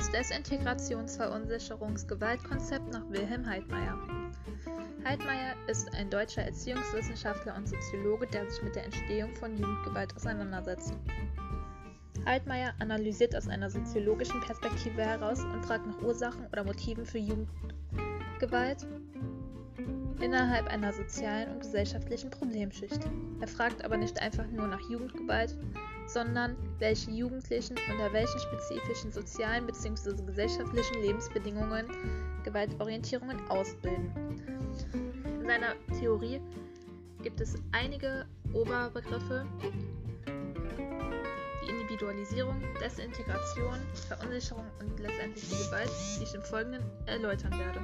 Das Desintegrations-Verunsicherungs-Gewaltkonzept nach Wilhelm Heidmeier. Heidmeier ist ein deutscher Erziehungswissenschaftler und Soziologe, der sich mit der Entstehung von Jugendgewalt auseinandersetzt. Heidmeier analysiert aus einer soziologischen Perspektive heraus und fragt nach Ursachen oder Motiven für Jugendgewalt innerhalb einer sozialen und gesellschaftlichen Problemschicht. Er fragt aber nicht einfach nur nach Jugendgewalt, sondern welche Jugendlichen unter welchen spezifischen sozialen bzw. gesellschaftlichen Lebensbedingungen Gewaltorientierungen ausbilden. In seiner Theorie gibt es einige Oberbegriffe, die Individualisierung, Desintegration, Verunsicherung und letztendlich die Gewalt, die ich im Folgenden erläutern werde.